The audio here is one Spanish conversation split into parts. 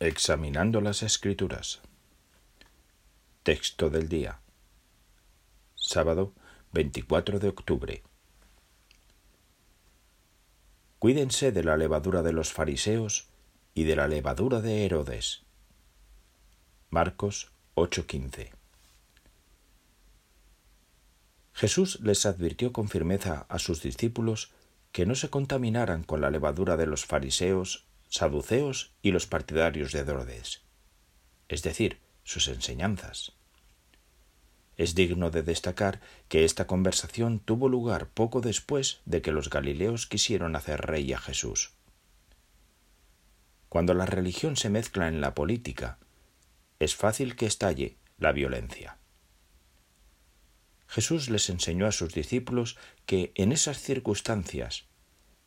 Examinando las Escrituras. Texto del día. Sábado 24 de octubre. Cuídense de la levadura de los fariseos y de la levadura de Herodes. Marcos 8:15. Jesús les advirtió con firmeza a sus discípulos que no se contaminaran con la levadura de los fariseos saduceos y los partidarios de Herodes, es decir, sus enseñanzas. Es digno de destacar que esta conversación tuvo lugar poco después de que los galileos quisieron hacer rey a Jesús. Cuando la religión se mezcla en la política, es fácil que estalle la violencia. Jesús les enseñó a sus discípulos que en esas circunstancias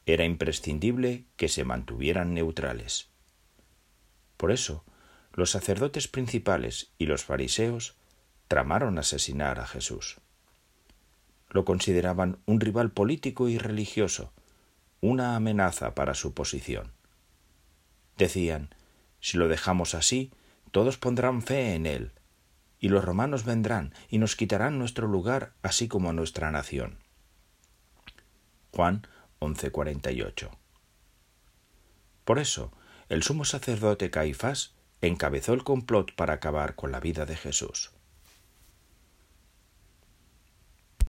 era imprescindible que se mantuvieran neutrales. Por eso, los sacerdotes principales y los fariseos tramaron asesinar a Jesús. Lo consideraban un rival político y religioso, una amenaza para su posición. Decían, si lo dejamos así, todos pondrán fe en él, y los romanos vendrán y nos quitarán nuestro lugar así como nuestra nación. Juan 11:48. Por eso, el sumo sacerdote Caifás encabezó el complot para acabar con la vida de Jesús.